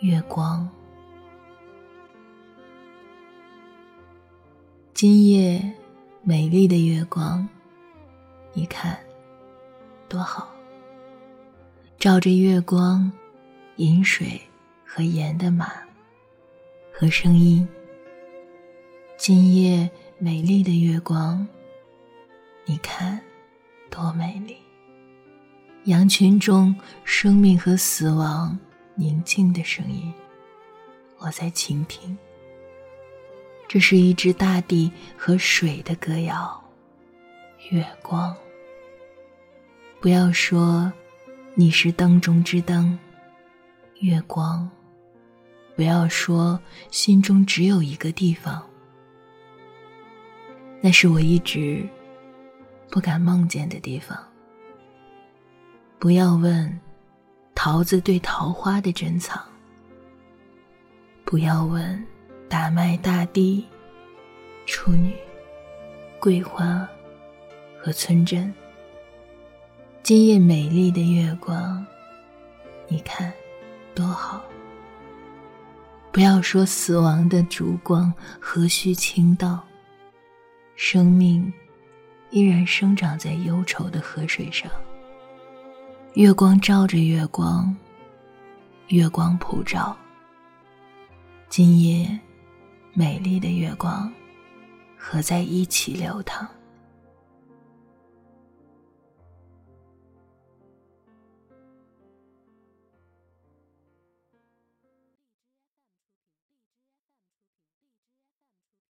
月光。今夜美丽的月光，你看多好。照着月光，饮水和盐的马，和声音。今夜美丽的月光，你看多美丽。羊群中生命和死亡宁静的声音，我在倾听。这是一支大地和水的歌谣。月光，不要说你是灯中之灯。月光，不要说心中只有一个地方。那是我一直不敢梦见的地方。不要问桃子对桃花的珍藏。不要问大麦、大地、处女、桂花和村镇。今夜美丽的月光，你看多好。不要说死亡的烛光何须倾倒，生命依然生长在忧愁的河水上。月光照着月光，月光普照。今夜，美丽的月光合在一起流淌。